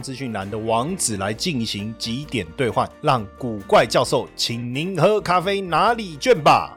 资讯栏的网址来进行几点兑换，让古怪教授请您喝咖啡拿礼券吧。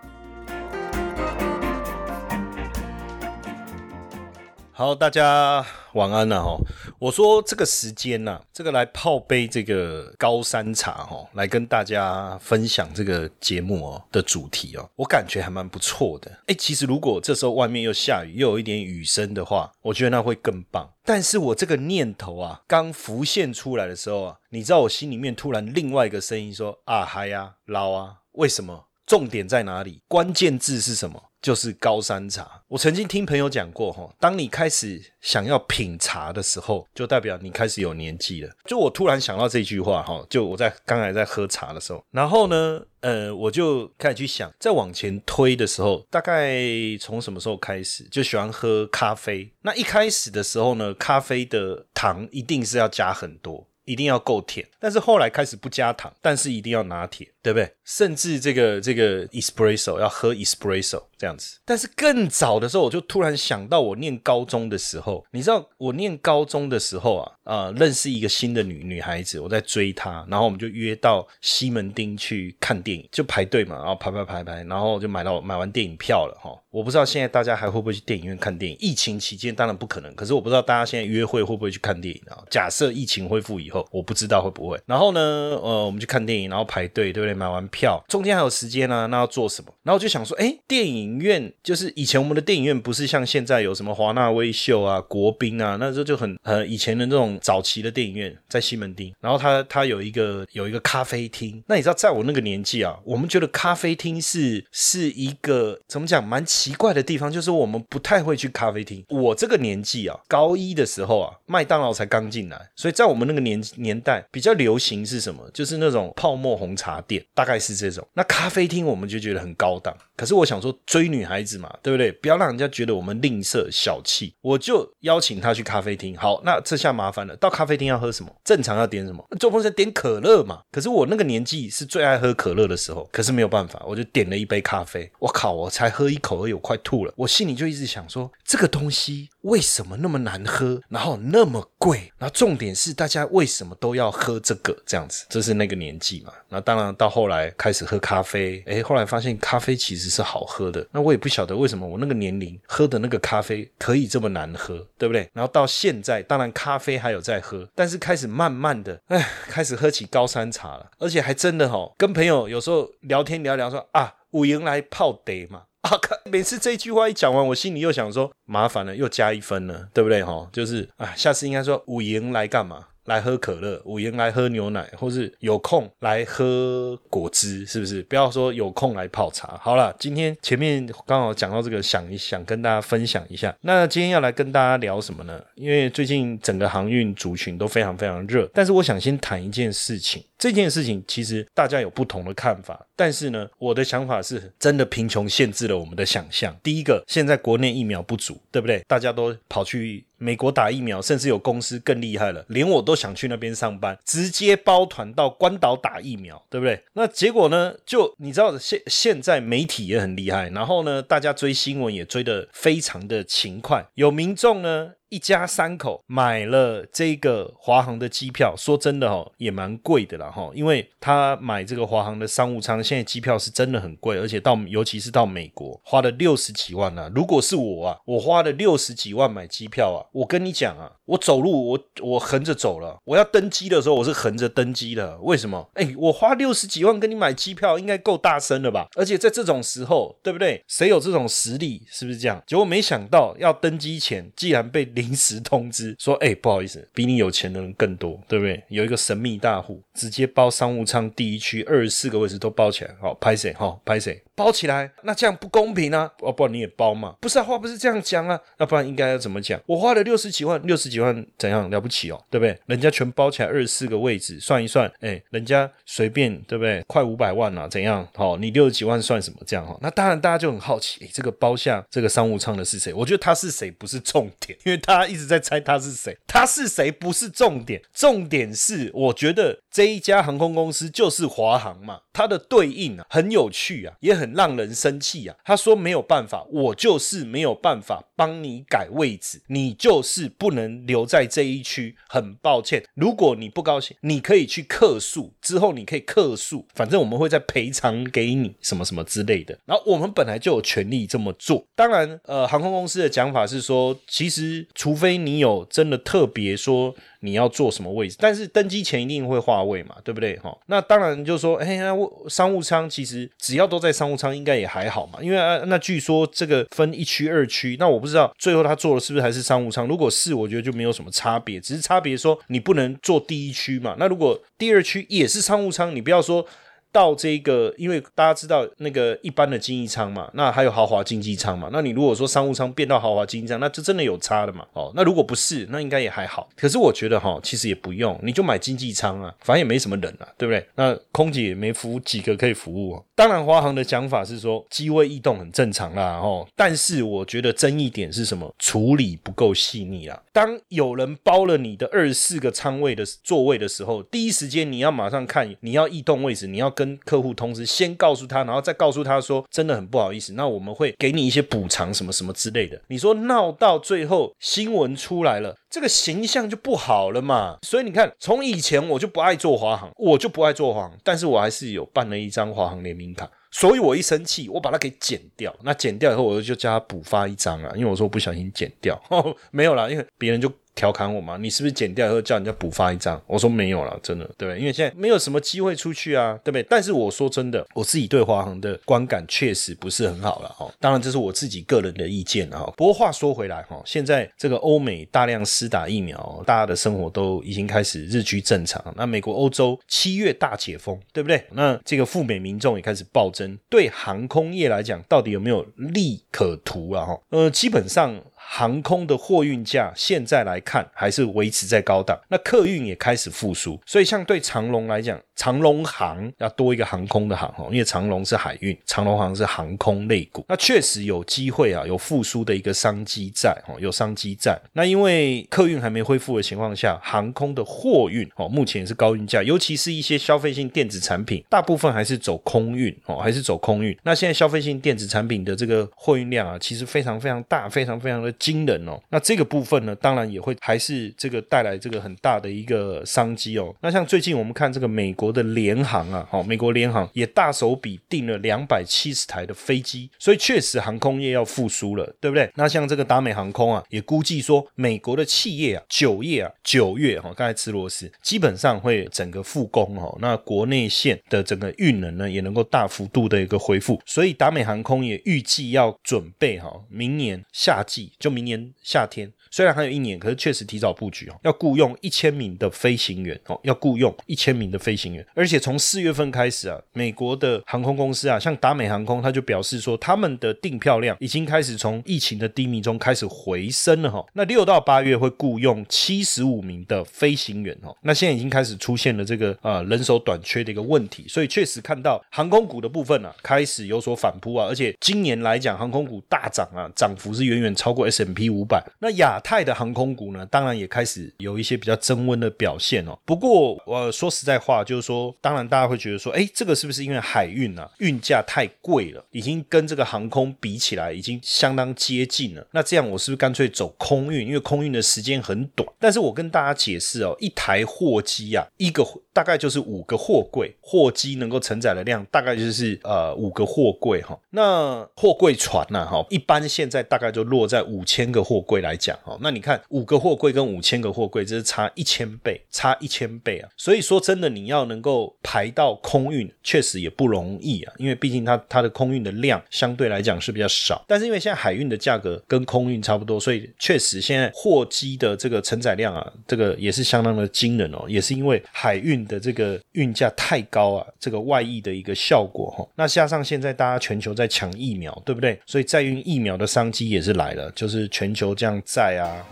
好，大家晚安了哈。我说这个时间呐，这个来泡杯这个高山茶哈，来跟大家分享这个节目哦的主题哦，我感觉还蛮不错的。哎，其实如果这时候外面又下雨，又有一点雨声的话，我觉得那会更棒。但是我这个念头啊，刚浮现出来的时候啊，你知道我心里面突然另外一个声音说啊嗨呀捞啊，为什么？重点在哪里？关键字是什么？就是高山茶。我曾经听朋友讲过，哈，当你开始想要品茶的时候，就代表你开始有年纪了。就我突然想到这句话，哈，就我在刚才在喝茶的时候，然后呢，呃，我就开始去想，再往前推的时候，大概从什么时候开始就喜欢喝咖啡？那一开始的时候呢，咖啡的糖一定是要加很多。一定要够甜，但是后来开始不加糖，但是一定要拿铁，对不对？甚至这个这个 espresso 要喝 espresso 这样子。但是更早的时候，我就突然想到，我念高中的时候，你知道我念高中的时候啊，啊，认识一个新的女女孩子，我在追她，然后我们就约到西门町去看电影，就排队嘛，然后排排排排，然后就买到买完电影票了哈。我不知道现在大家还会不会去电影院看电影？疫情期间当然不可能，可是我不知道大家现在约会会不会去看电影啊？假设疫情恢复以后，我不知道会不会。然后呢，呃，我们去看电影，然后排队，对不对？买完票，中间还有时间呢，那要做什么？然后我就想说，哎，电影院就是以前我们的电影院不是像现在有什么华纳威秀啊、国宾啊，那时候就很呃以前的那种早期的电影院在西门町，然后它它有一个有一个咖啡厅。那你知道，在我那个年纪啊，我们觉得咖啡厅是是一个怎么讲蛮。奇怪的地方就是我们不太会去咖啡厅。我这个年纪啊，高一的时候啊，麦当劳才刚进来，所以在我们那个年年代比较流行是什么？就是那种泡沫红茶店，大概是这种。那咖啡厅我们就觉得很高档。可是我想说追女孩子嘛，对不对？不要让人家觉得我们吝啬小气，我就邀请她去咖啡厅。好，那这下麻烦了，到咖啡厅要喝什么？正常要点什么？做风生点可乐嘛。可是我那个年纪是最爱喝可乐的时候，可是没有办法，我就点了一杯咖啡。我靠，我才喝一口而已。我快吐了，我心里就一直想说，这个东西为什么那么难喝，然后那么贵，然后重点是大家为什么都要喝这个这样子？这是那个年纪嘛？那当然到后来开始喝咖啡，哎，后来发现咖啡其实只是好喝的。那我也不晓得为什么我那个年龄喝的那个咖啡可以这么难喝，对不对？然后到现在，当然咖啡还有在喝，但是开始慢慢的，哎，开始喝起高山茶了，而且还真的哈，跟朋友有时候聊天聊聊说啊，五营来泡得嘛。啊！每次这句话一讲完，我心里又想说，麻烦了，又加一分了，对不对？哈，就是啊，下次应该说五营来干嘛？来喝可乐，五元来喝牛奶，或是有空来喝果汁，是不是？不要说有空来泡茶。好了，今天前面刚好讲到这个，想一想跟大家分享一下。那今天要来跟大家聊什么呢？因为最近整个航运族群都非常非常热，但是我想先谈一件事情。这件事情其实大家有不同的看法，但是呢，我的想法是真的贫穷限制了我们的想象。第一个，现在国内疫苗不足，对不对？大家都跑去美国打疫苗，甚至有公司更厉害了，连我都想去那边上班，直接包团到关岛打疫苗，对不对？那结果呢？就你知道，现现在媒体也很厉害，然后呢，大家追新闻也追得非常的勤快，有民众呢。一家三口买了这个华航的机票，说真的哈，也蛮贵的啦哈，因为他买这个华航的商务舱，现在机票是真的很贵，而且到尤其是到美国花了六十几万呢。如果是我啊，我花了六十几万买机票啊，我跟你讲啊，我走路我我横着走了，我要登机的时候我是横着登机的，为什么？哎，我花六十几万跟你买机票，应该够大声了吧？而且在这种时候，对不对？谁有这种实力？是不是这样？结果没想到要登机前，既然被临时通知说，哎，不好意思，比你有钱的人更多，对不对？有一个神秘大户直接包商务舱第一区二十四个位置都包起来，好，拍谁？好，拍谁？包起来，那这样不公平啊！哦，不然你也包嘛？不是啊，话不是这样讲啊，要不然应该要怎么讲？我花了六十几万，六十几万怎样了不起哦？对不对？人家全包起来二十四个位置，算一算，哎，人家随便对不对？快五百万了，怎样？好，你六十几万算什么？这样哈？那当然，大家就很好奇，哎，这个包下这个商务舱的是谁？我觉得他是谁不是重点，因为大家一直在猜他是谁，他是谁不是重点，重点是我觉得这一家航空公司就是华航嘛，它的对应啊很有趣啊，也很。让人生气啊！他说没有办法，我就是没有办法帮你改位置，你就是不能留在这一区。很抱歉，如果你不高兴，你可以去客诉，之后你可以客诉，反正我们会再赔偿给你什么什么之类的。然后我们本来就有权利这么做。当然，呃，航空公司的讲法是说，其实除非你有真的特别说。你要坐什么位置？但是登机前一定会划位嘛，对不对？哈，那当然就说，哎呀，商务舱其实只要都在商务舱，应该也还好嘛。因为啊，那据说这个分一区二区，那我不知道最后他坐的是不是还是商务舱。如果是，我觉得就没有什么差别，只是差别说你不能坐第一区嘛。那如果第二区也是商务舱，你不要说。到这个，因为大家知道那个一般的经济舱嘛，那还有豪华经济舱嘛。那你如果说商务舱变到豪华经济舱，那就真的有差的嘛？哦，那如果不是，那应该也还好。可是我觉得哈，其实也不用，你就买经济舱啊，反正也没什么人啊，对不对？那空姐也没服务几个可以服务。当然，华航的讲法是说机位异动很正常啦，哦，但是我觉得争议点是什么？处理不够细腻啊。当有人包了你的二十四个舱位的座位的时候，第一时间你要马上看你要异动位置，你要跟跟客户通知，先告诉他，然后再告诉他说，真的很不好意思，那我们会给你一些补偿，什么什么之类的。你说闹到最后新闻出来了，这个形象就不好了嘛。所以你看，从以前我就不爱做华航，我就不爱做华航，但是我还是有办了一张华航联名卡。所以我一生气，我把它给剪掉。那剪掉以后，我就叫他补发一张啊，因为我说我不小心剪掉，没有啦，因为别人就。调侃我嘛？你是不是剪掉以后叫人家补发一张？我说没有了，真的，对不对？因为现在没有什么机会出去啊，对不对？但是我说真的，我自己对华航的观感确实不是很好了哈。当然这是我自己个人的意见哈。不过话说回来哈，现在这个欧美大量施打疫苗，大家的生活都已经开始日趋正常。那美国、欧洲七月大解封，对不对？那这个赴美民众也开始暴增，对航空业来讲，到底有没有利可图啊？哈，呃，基本上。航空的货运价现在来看还是维持在高档，那客运也开始复苏，所以像对长龙来讲，长龙航要多一个航空的航哦，因为长龙是海运，长龙航是航空类股，那确实有机会啊，有复苏的一个商机在哦，有商机在。那因为客运还没恢复的情况下，航空的货运哦，目前也是高运价，尤其是一些消费性电子产品，大部分还是走空运哦，还是走空运。那现在消费性电子产品的这个货运量啊，其实非常非常大，非常非常的。惊人哦，那这个部分呢，当然也会还是这个带来这个很大的一个商机哦。那像最近我们看这个美国的联航啊，好，美国联航也大手笔订了两百七十台的飞机，所以确实航空业要复苏了，对不对？那像这个达美航空啊，也估计说美国的企业啊，九月啊，九月哈，刚才吃螺丝，基本上会整个复工哈。那国内线的整个运能呢，也能够大幅度的一个恢复，所以达美航空也预计要准备哈，明年夏季。就明年夏天。虽然还有一年，可是确实提早布局哦，要雇佣一千名的飞行员哦，要雇佣一千名的飞行员，而且从四月份开始啊，美国的航空公司啊，像达美航空，他就表示说，他们的订票量已经开始从疫情的低迷中开始回升了哈。那六到八月会雇佣七十五名的飞行员哦，那现在已经开始出现了这个呃人手短缺的一个问题，所以确实看到航空股的部分啊开始有所反扑啊，而且今年来讲，航空股大涨啊，涨幅是远远超过 S M P 五百，那亚。太的航空股呢，当然也开始有一些比较增温的表现哦。不过，我说实在话，就是说，当然大家会觉得说，哎，这个是不是因为海运啊，运价太贵了，已经跟这个航空比起来，已经相当接近了。那这样我是不是干脆走空运？因为空运的时间很短。但是我跟大家解释哦，一台货机啊，一个大概就是五个货柜，货机能够承载的量大概就是呃五个货柜哈。那货柜船呢哈，一般现在大概就落在五千个货柜来讲哈。那你看五个货柜跟五千个货柜，这是差一千倍，差一千倍啊。所以说真的，你要能够排到空运，确实也不容易啊。因为毕竟它它的空运的量相对来讲是比较少，但是因为现在海运的价格跟空运差不多，所以确实现在货机的这个承载量啊，这个也是相当的惊人哦。也是因为海运的这个运价太高啊，这个外溢的一个效果哈。那加上现在大家全球在抢疫苗，对不对？所以载运疫苗的商机也是来了，就是全球这样在啊。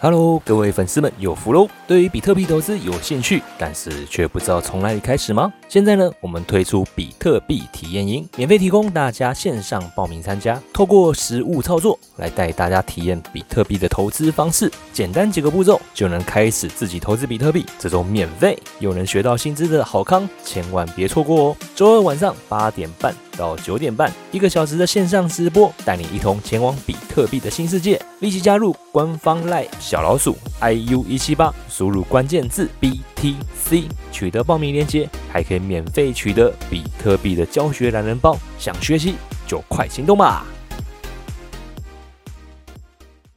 Hello，各位粉丝们有福喽！对于比特币投资有兴趣，但是却不知道从哪里开始吗？现在呢，我们推出比特币体验营，免费提供大家线上报名参加，透过实物操作来带大家体验比特币的投资方式，简单几个步骤就能开始自己投资比特币，这种免费又能学到薪资的好康，千万别错过哦！周二晚上八点半到九点半，一个小时的线上直播，带你一同前往比特币的新世界，立即加入官方 Line。小老鼠 iu 一七八，输入关键字 BTC，取得报名链接，还可以免费取得比特币的教学懒人包。想学习就快行动吧！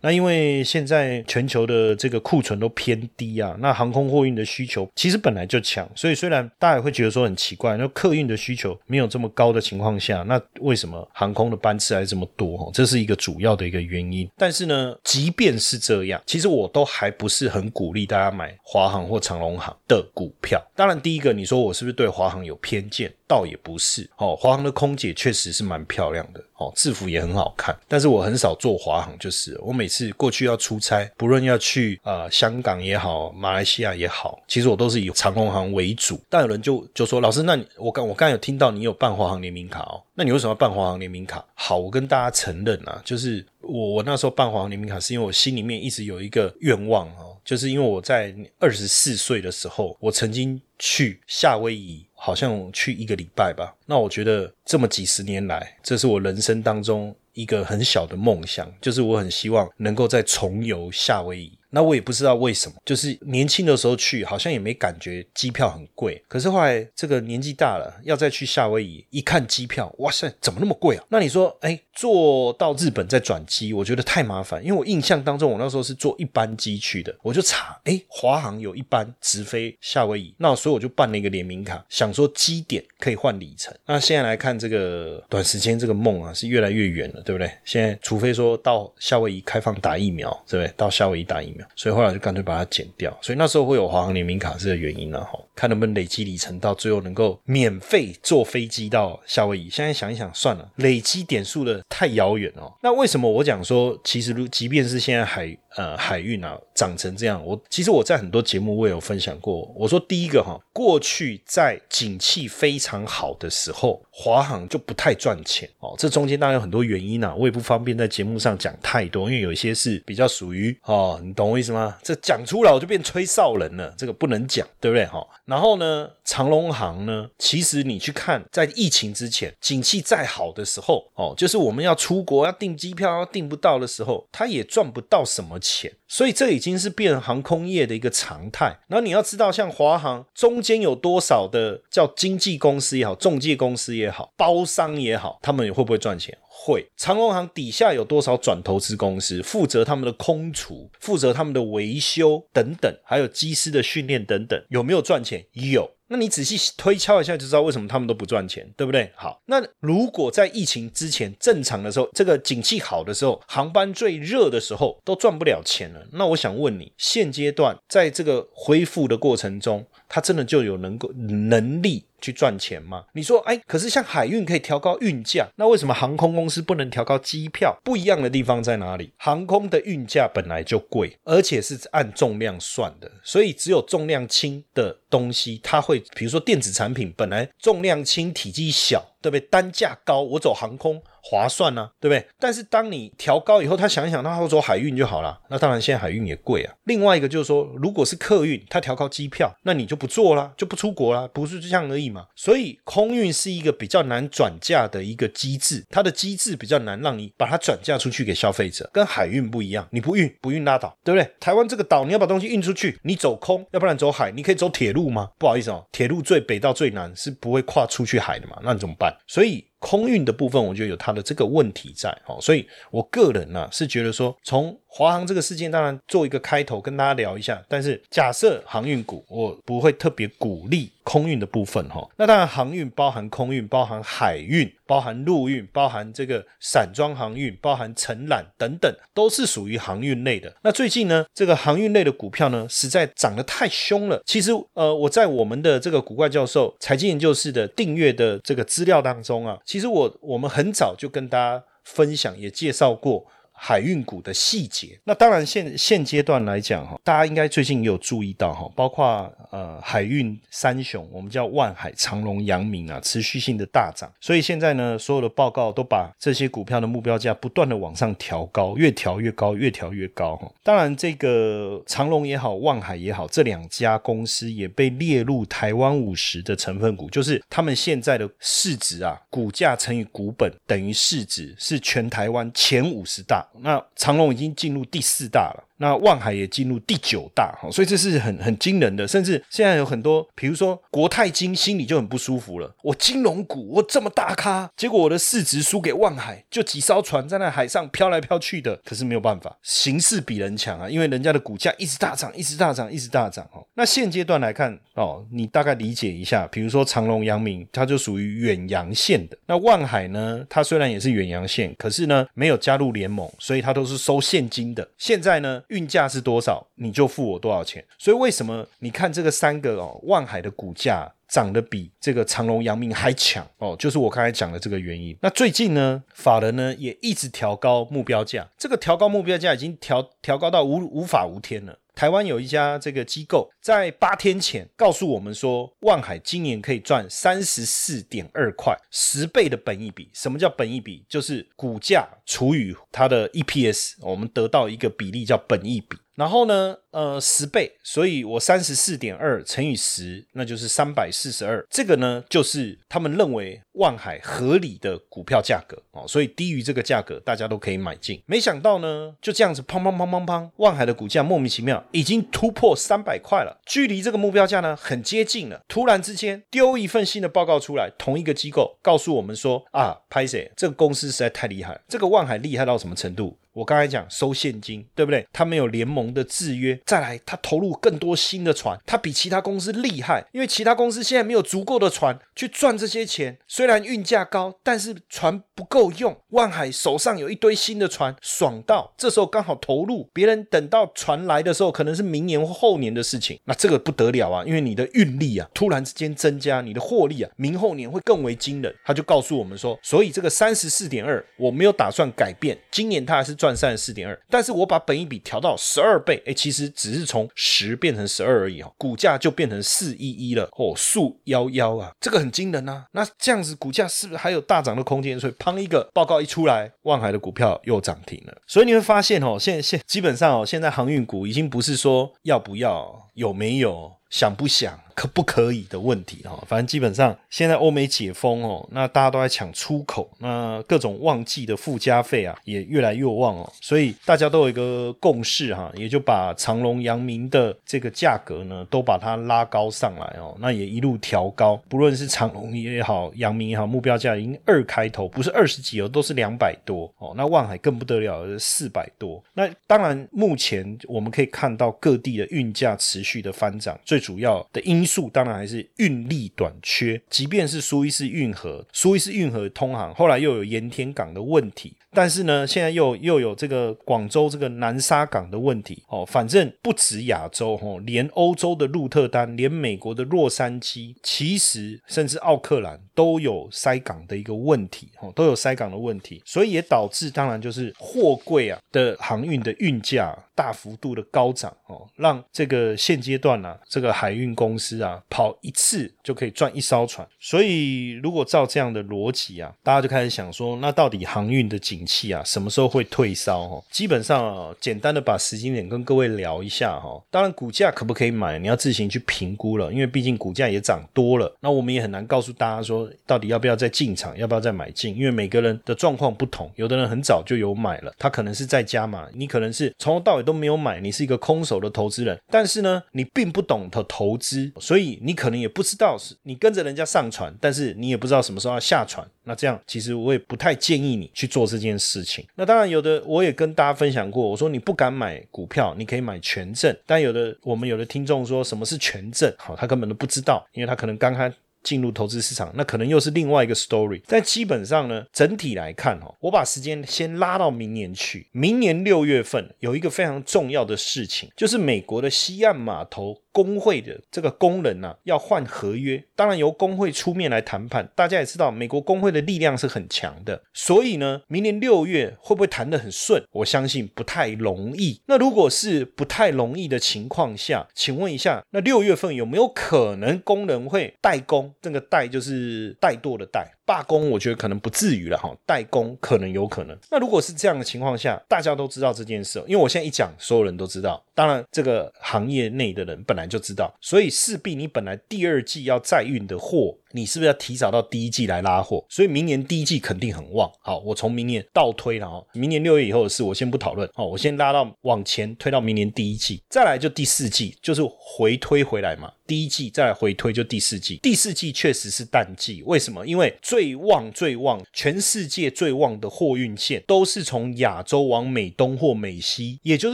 那因为现在全球的这个库存都偏低啊，那航空货运的需求其实本来就强，所以虽然大家也会觉得说很奇怪，那客运的需求没有这么高的情况下，那为什么航空的班次还这么多？哈，这是一个主要的一个原因。但是呢，即便是这样，其实我都还不是很鼓励大家买华航或长龙航的股票。当然，第一个你说我是不是对华航有偏见？倒也不是。哦，华航的空姐确实是蛮漂亮的。哦，制服也很好看，但是我很少坐华航，就是我每次过去要出差，不论要去呃香港也好，马来西亚也好，其实我都是以长龙航为主。但有人就就说，老师，那你我刚我刚有听到你有办华航联名卡哦，那你为什么要办华航联名卡？好，我跟大家承认啊，就是我我那时候办华航联名卡，是因为我心里面一直有一个愿望哦，就是因为我在二十四岁的时候，我曾经去夏威夷。好像去一个礼拜吧，那我觉得这么几十年来，这是我人生当中一个很小的梦想，就是我很希望能够再重游夏威夷。那我也不知道为什么，就是年轻的时候去，好像也没感觉机票很贵。可是后来这个年纪大了，要再去夏威夷，一看机票，哇塞，怎么那么贵啊？那你说，哎，坐到日本再转机，我觉得太麻烦。因为我印象当中，我那时候是坐一班机去的，我就查，哎，华航有一班直飞夏威夷，那所以我就办了一个联名卡，想说机点可以换里程。那现在来看，这个短时间这个梦啊，是越来越远了，对不对？现在除非说到夏威夷开放打疫苗，对不对？到夏威夷打疫苗。所以后来就干脆把它剪掉，所以那时候会有华航联名卡这个原因了哈，看能不能累积里程，到最后能够免费坐飞机到夏威夷。现在想一想，算了，累积点数的太遥远哦。那为什么我讲说，其实如即便是现在还呃海运啊涨成这样，我其实我在很多节目我也有分享过，我说第一个哈，过去在景气非常好的时候，华航就不太赚钱哦，这中间当然有很多原因啊，我也不方便在节目上讲太多，因为有一些是比较属于哦，你懂。我意思吗？这讲出来我就变吹哨人了，这个不能讲，对不对？哈，然后呢，长隆航呢，其实你去看，在疫情之前，景气再好的时候，哦，就是我们要出国要订机票要订不到的时候，他也赚不到什么钱，所以这已经是变航空业的一个常态。然后你要知道，像华航中间有多少的叫经纪公司也好，中介公司也好，包商也好，他们会不会赚钱？会长隆航底下有多少转投资公司负责他们的空储、负责他们的维修等等，还有机师的训练等等，有没有赚钱？有。那你仔细推敲一下就知道为什么他们都不赚钱，对不对？好，那如果在疫情之前正常的时候，这个景气好的时候，航班最热的时候都赚不了钱了。那我想问你，现阶段在这个恢复的过程中，它真的就有能够能力？去赚钱吗？你说，哎，可是像海运可以调高运价，那为什么航空公司不能调高机票？不一样的地方在哪里？航空的运价本来就贵，而且是按重量算的，所以只有重量轻的东西，它会，比如说电子产品，本来重量轻、体积小。对不对？单价高，我走航空。划算呢，对不对？但是当你调高以后，他想一想，那他走海运就好了。那当然，现在海运也贵啊。另外一个就是说，如果是客运，他调高机票，那你就不做了，就不出国了，不是这样而已嘛。所以空运是一个比较难转嫁的一个机制，它的机制比较难让你把它转嫁出去给消费者，跟海运不一样。你不运不运拉倒，对不对？台湾这个岛你要把东西运出去，你走空，要不然走海，你可以走铁路路吗？不好意思哦，铁路最北到最南是不会跨出去海的嘛，那你怎么办？所以。空运的部分，我觉得有它的这个问题在，哦，所以我个人呢是觉得说，从华航这个事件，当然做一个开头跟大家聊一下。但是假设航运股，我不会特别鼓励空运的部分，哈。那当然，航运包含空运，包含海运，包含陆运，包含这个散装航运，包含承揽等等，都是属于航运类的。那最近呢，这个航运类的股票呢，实在涨得太凶了。其实，呃，我在我们的这个古怪教授财经研究室的订阅的这个资料当中啊。其实我我们很早就跟大家分享，也介绍过。海运股的细节，那当然现现阶段来讲哈，大家应该最近也有注意到哈，包括呃海运三雄，我们叫万海、长隆、阳明啊，持续性的大涨，所以现在呢，所有的报告都把这些股票的目标价不断的往上调高，越调越高，越调越高哈。当然，这个长隆也好，万海也好，这两家公司也被列入台湾五十的成分股，就是他们现在的市值啊，股价乘以股本等于市值，是全台湾前五十大。那长隆已经进入第四大了。那万海也进入第九大，哈，所以这是很很惊人的。甚至现在有很多，比如说国泰金，心里就很不舒服了。我金融股，我这么大咖，结果我的市值输给万海，就几艘船在那海上飘来飘去的。可是没有办法，形势比人强啊，因为人家的股价一直大涨，一直大涨，一直大涨。哦，那现阶段来看，哦，你大概理解一下，比如说长隆、阳明，它就属于远洋线的。那万海呢，它虽然也是远洋线，可是呢没有加入联盟，所以它都是收现金的。现在呢？运价是多少，你就付我多少钱。所以为什么你看这个三个哦，万海的股价涨得比这个长隆、阳明还强哦，就是我刚才讲的这个原因。那最近呢，法人呢也一直调高目标价，这个调高目标价已经调调高到无无法无天了。台湾有一家这个机构在八天前告诉我们说，万海今年可以赚三十四点二块，十倍的本益比。什么叫本益比？就是股价除以它的 EPS，我们得到一个比例叫本益比。然后呢，呃，十倍，所以我三十四点二乘以十，那就是三百四十二。这个呢，就是他们认为万海合理的股票价格哦，所以低于这个价格，大家都可以买进。没想到呢，就这样子，砰砰砰砰砰，万海的股价莫名其妙已经突破三百块了，距离这个目标价呢很接近了。突然之间丢一份新的报告出来，同一个机构告诉我们说啊，拍谁？这个公司实在太厉害，这个万海厉害到什么程度？我刚才讲收现金，对不对？他没有联盟的制约，再来他投入更多新的船，他比其他公司厉害，因为其他公司现在没有足够的船去赚这些钱。虽然运价高，但是船不够用。万海手上有一堆新的船，爽到这时候刚好投入，别人等到船来的时候，可能是明年或后年的事情，那这个不得了啊！因为你的运力啊，突然之间增加，你的获利啊，明后年会更为惊人。他就告诉我们说，所以这个三十四点二，我没有打算改变，今年他还是。赚三十四点二，但是我把本益比调到十二倍，哎，其实只是从十变成十二而已哦，股价就变成四一一了，哦，数幺幺啊，这个很惊人呐。那这样子股价是不是还有大涨的空间？所以，砰一个报告一出来，万海的股票又涨停了。所以你会发现哦，现现基本上哦，现在航运股已经不是说要不要，有没有，想不想。可不可以的问题哈，反正基本上现在欧美解封哦，那大家都在抢出口，那各种旺季的附加费啊也越来越旺哦，所以大家都有一个共识哈，也就把长隆、阳明的这个价格呢都把它拉高上来哦，那也一路调高，不论是长隆也好，阳明也好，目标价已经二开头，不是二十几哦，都是两百多哦，那万海更不得了，四百多。那当然，目前我们可以看到各地的运价持续的翻涨，最主要的因。素当然还是运力短缺，即便是苏伊士运河，苏伊士运河通航，后来又有盐田港的问题。但是呢，现在又又有这个广州这个南沙港的问题哦，反正不止亚洲哦，连欧洲的鹿特丹，连美国的洛杉矶，其实甚至奥克兰都有塞港的一个问题哦，都有塞港的问题，所以也导致当然就是货柜啊的航运的运价大幅度的高涨哦，让这个现阶段呢，这个海运公司啊，跑一次就可以赚一艘船。所以如果照这样的逻辑啊，大家就开始想说，那到底航运的景气啊，什么时候会退烧？哈，基本上，简单的把时间点跟各位聊一下哈。当然，股价可不可以买，你要自行去评估了，因为毕竟股价也涨多了。那我们也很难告诉大家说，到底要不要再进场，要不要再买进，因为每个人的状况不同，有的人很早就有买了，他可能是在加码，你可能是从头到尾都没有买，你是一个空手的投资人，但是呢，你并不懂得投资，所以你可能也不知道是你跟着人家上船，但是你也不知道什么时候要下船。那这样其实我也不太建议你去做这件事情。那当然有的我也跟大家分享过，我说你不敢买股票，你可以买权证，但有的我们有的听众说什么是权证，好，他根本都不知道，因为他可能刚开。进入投资市场，那可能又是另外一个 story。但基本上呢，整体来看哦，我把时间先拉到明年去。明年六月份有一个非常重要的事情，就是美国的西岸码头。工会的这个工人呢，要换合约，当然由工会出面来谈判。大家也知道，美国工会的力量是很强的，所以呢，明年六月会不会谈得很顺？我相信不太容易。那如果是不太容易的情况下，请问一下，那六月份有没有可能工人会代工？这个怠就是怠惰的怠。罢工，我觉得可能不至于了哈。代工可能有可能。那如果是这样的情况下，大家都知道这件事，因为我现在一讲，所有人都知道。当然，这个行业内的人本来就知道，所以势必你本来第二季要再运的货。你是不是要提早到第一季来拉货？所以明年第一季肯定很旺。好，我从明年倒推了哦，明年六月以后的事我先不讨论。好，我先拉到往前推到明年第一季，再来就第四季，就是回推回来嘛。第一季再来回推就第四季，第四季确实是淡季。为什么？因为最最旺最旺，全世界最旺的货运线都是从亚洲往美东或美西，也就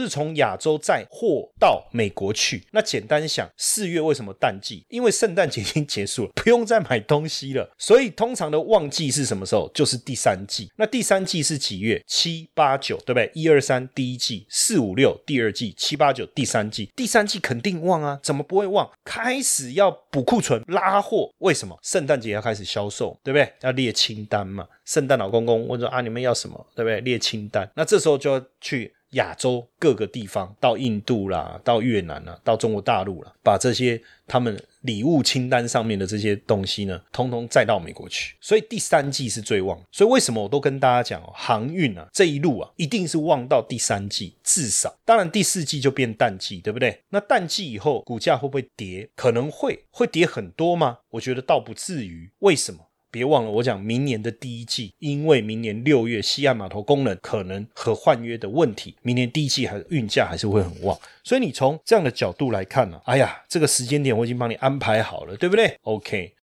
是从亚洲载货到美国去。那简单想，四月为什么淡季？因为圣诞节已经结束了，不用再。买东西了，所以通常的旺季是什么时候？就是第三季。那第三季是几月？七八九，对不对？一二三，第一季；四五六，第二季；七八九，第三季。第三季肯定旺啊，怎么不会旺？开始要补库存、拉货，为什么？圣诞节要开始销售，对不对？要列清单嘛。圣诞老公公问说啊，你们要什么？对不对？列清单。那这时候就要去。亚洲各个地方，到印度啦，到越南啦，到中国大陆啦，把这些他们礼物清单上面的这些东西呢，通通载到美国去。所以第三季是最旺。所以为什么我都跟大家讲哦，航运啊这一路啊，一定是旺到第三季，至少。当然第四季就变淡季，对不对？那淡季以后股价会不会跌？可能会，会跌很多吗？我觉得倒不至于。为什么？别忘了，我讲明年的第一季，因为明年六月西岸码头工人可能和换约的问题，明年第一季还运价还是会很旺，所以你从这样的角度来看呢，哎呀，这个时间点我已经帮你安排好了，对不对？OK。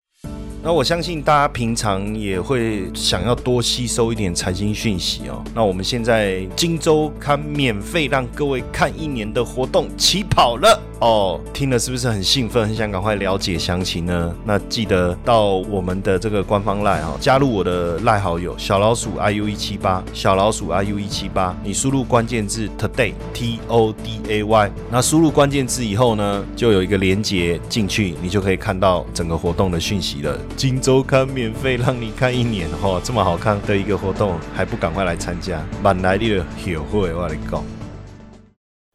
那我相信大家平常也会想要多吸收一点财经讯息哦。那我们现在荆州刊免费让各位看一年的活动起跑了哦，听了是不是很兴奋，很想赶快了解详情呢？那记得到我们的这个官方赖哈，加入我的赖好友小老鼠 iu 一七八，小老鼠 iu 一七八，你输入关键字 today t o d a y，那输入关键字以后呢，就有一个连接进去，你就可以看到整个活动的讯息了。金周刊免费让你看一年哈，这么好看的一个活动，还不赶快来参加？满来的有会，我来讲。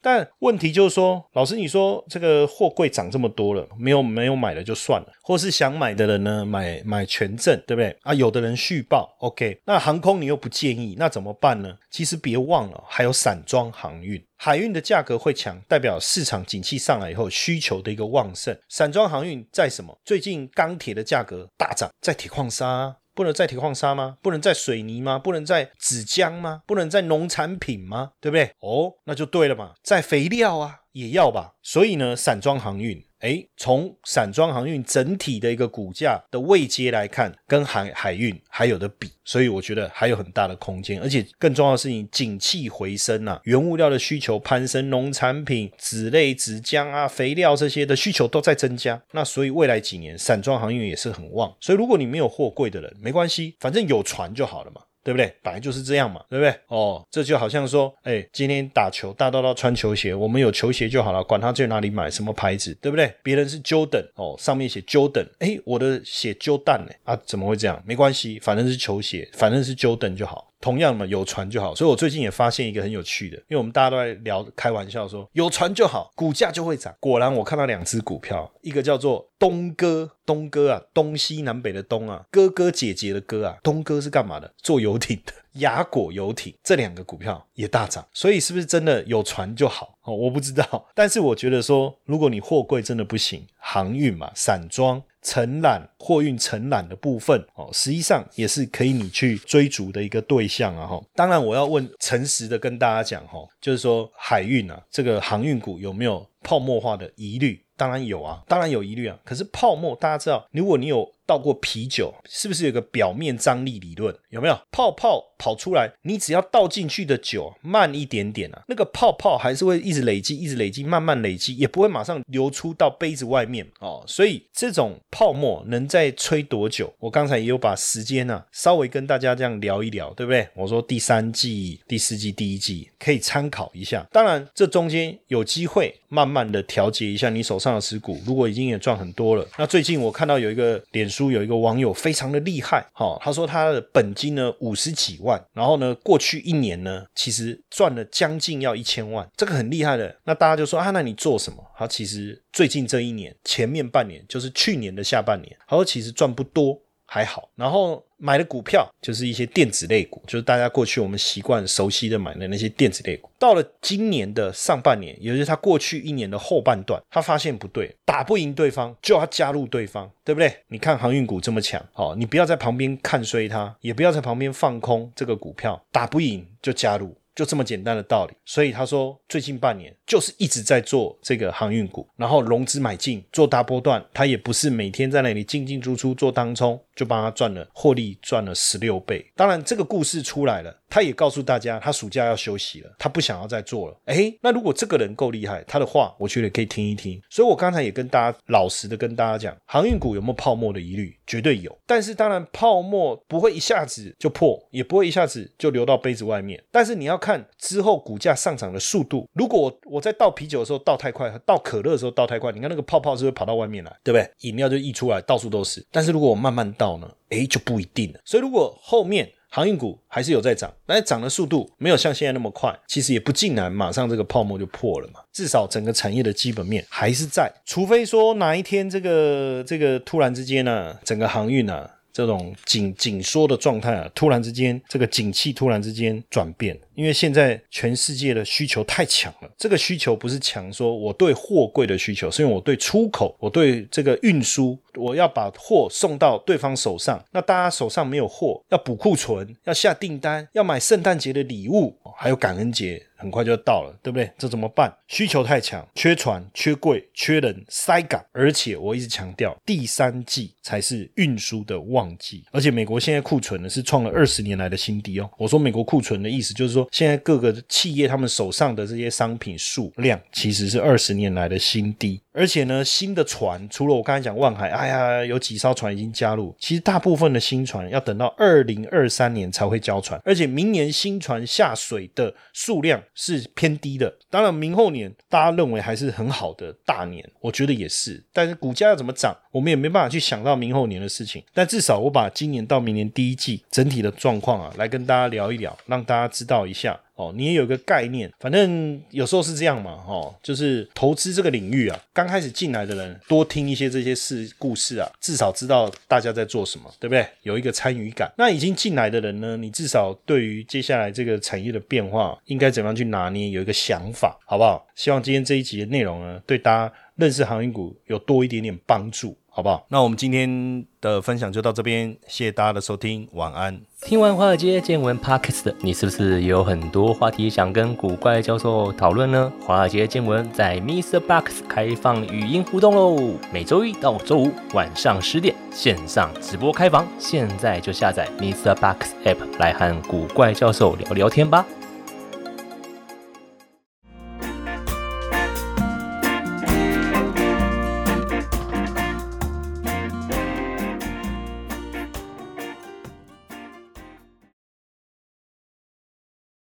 但问题就是说，老师，你说这个货柜涨这么多了，没有没有买的就算了，或是想买的人呢，买买全证，对不对？啊，有的人续报，OK，那航空你又不建议，那怎么办呢？其实别忘了，还有散装航运。海运的价格会强，代表市场景气上来以后需求的一个旺盛。散装航运在什么？最近钢铁的价格大涨，在铁矿砂不能在铁矿砂吗？不能在水泥吗？不能在纸浆吗？不能在农产品吗？对不对？哦，那就对了嘛，在肥料啊也要吧。所以呢，散装航运。哎，从散装航运整体的一个股价的位阶来看，跟海海运还有的比，所以我觉得还有很大的空间。而且更重要的是，你景气回升啊，原物料的需求攀升，农产品、纸类、纸浆啊、肥料这些的需求都在增加。那所以未来几年散装航运也是很旺。所以如果你没有货柜的人，没关系，反正有船就好了嘛。对不对？本来就是这样嘛，对不对？哦，这就好像说，哎，今天打球，大到到穿球鞋，我们有球鞋就好了，管他去哪里买，什么牌子，对不对？别人是 Jordan，哦，上面写 Jordan，哎，我的写 Jordan 呢，啊，怎么会这样？没关系，反正是球鞋，反正是 Jordan 就好。同样嘛，有船就好。所以我最近也发现一个很有趣的，因为我们大家都在聊开玩笑说有船就好，股价就会涨。果然我看到两只股票，一个叫做东哥，东哥啊，东西南北的东啊，哥哥姐姐的哥啊，东哥是干嘛的？坐游艇的。雅果游艇这两个股票也大涨，所以是不是真的有船就好？哦，我不知道。但是我觉得说，如果你货柜真的不行，航运嘛，散装、承揽、货运承揽的部分，哦，实际上也是可以你去追逐的一个对象啊。哈，当然我要问诚实的跟大家讲，哈，就是说海运啊，这个航运股有没有泡沫化的疑虑？当然有啊，当然有疑虑啊。可是泡沫，大家知道，如果你有。倒过啤酒，是不是有个表面张力理论？有没有泡泡跑出来？你只要倒进去的酒慢一点点啊，那个泡泡还是会一直累积，一直累积，慢慢累积，也不会马上流出到杯子外面哦。所以这种泡沫能再吹多久？我刚才也有把时间呢稍微跟大家这样聊一聊，对不对？我说第三季、第四季、第一季可以参考一下。当然，这中间有机会慢慢的调节一下你手上的持股。如果已经也赚很多了，那最近我看到有一个脸书。书有一个网友非常的厉害，哈，他说他的本金呢五十几万，然后呢过去一年呢其实赚了将近要一千万，这个很厉害的。那大家就说啊，那你做什么？他其实最近这一年前面半年就是去年的下半年，他说其实赚不多。还好，然后买的股票就是一些电子类股，就是大家过去我们习惯熟悉的买的那些电子类股。到了今年的上半年，也就是他过去一年的后半段，他发现不对，打不赢对方就要加入对方，对不对？你看航运股这么强，哦，你不要在旁边看衰它，也不要在旁边放空这个股票，打不赢就加入。就这么简单的道理，所以他说最近半年就是一直在做这个航运股，然后融资买进做大波段，他也不是每天在那里进进出出做当冲，就帮他赚了获利赚了十六倍。当然这个故事出来了。他也告诉大家，他暑假要休息了，他不想要再做了。哎，那如果这个人够厉害，他的话我觉得可以听一听。所以我刚才也跟大家老实的跟大家讲，航运股有没有泡沫的疑虑，绝对有。但是当然泡沫不会一下子就破，也不会一下子就流到杯子外面。但是你要看之后股价上涨的速度。如果我我在倒啤酒的时候倒太快，倒可乐的时候倒太快，你看那个泡泡是不是跑到外面来，对不对？饮料就溢出来，到处都是。但是如果我慢慢倒呢，哎，就不一定了。所以如果后面。航运股还是有在涨，但是涨的速度没有像现在那么快。其实也不尽然，马上这个泡沫就破了嘛。至少整个产业的基本面还是在，除非说哪一天这个这个突然之间呢，整个航运呢。这种紧紧缩的状态啊，突然之间这个景气突然之间转变，因为现在全世界的需求太强了。这个需求不是强，说我对货柜的需求，是因为我对出口，我对这个运输，我要把货送到对方手上。那大家手上没有货，要补库存，要下订单，要买圣诞节的礼物，还有感恩节。很快就到了，对不对？这怎么办？需求太强，缺船、缺柜、缺人，塞港。而且我一直强调，第三季才是运输的旺季。而且美国现在库存呢是创了二十年来的新低哦。我说美国库存的意思就是说，现在各个企业他们手上的这些商品数量其实是二十年来的新低。而且呢，新的船除了我刚才讲万海，哎呀，有几艘船已经加入，其实大部分的新船要等到二零二三年才会交船，而且明年新船下水的数量是偏低的。当然，明后年大家认为还是很好的大年，我觉得也是。但是股价要怎么涨，我们也没办法去想到明后年的事情。但至少我把今年到明年第一季整体的状况啊，来跟大家聊一聊，让大家知道一下。哦，你也有个概念，反正有时候是这样嘛，哈，就是投资这个领域啊，刚开始进来的人多听一些这些事故事啊，至少知道大家在做什么，对不对？有一个参与感。那已经进来的人呢，你至少对于接下来这个产业的变化应该怎么样去拿捏，有一个想法，好不好？希望今天这一集的内容呢，对大家认识航运股有多一点点帮助。好不好？那我们今天的分享就到这边，谢谢大家的收听，晚安。听完华尔街见闻 Podcast，你是不是也有很多话题想跟古怪教授讨论呢？华尔街见闻在 Mr. Box 开放语音互动喽，每周一到周五晚上十点线上直播开房，现在就下载 Mr. Box App 来和古怪教授聊聊天吧。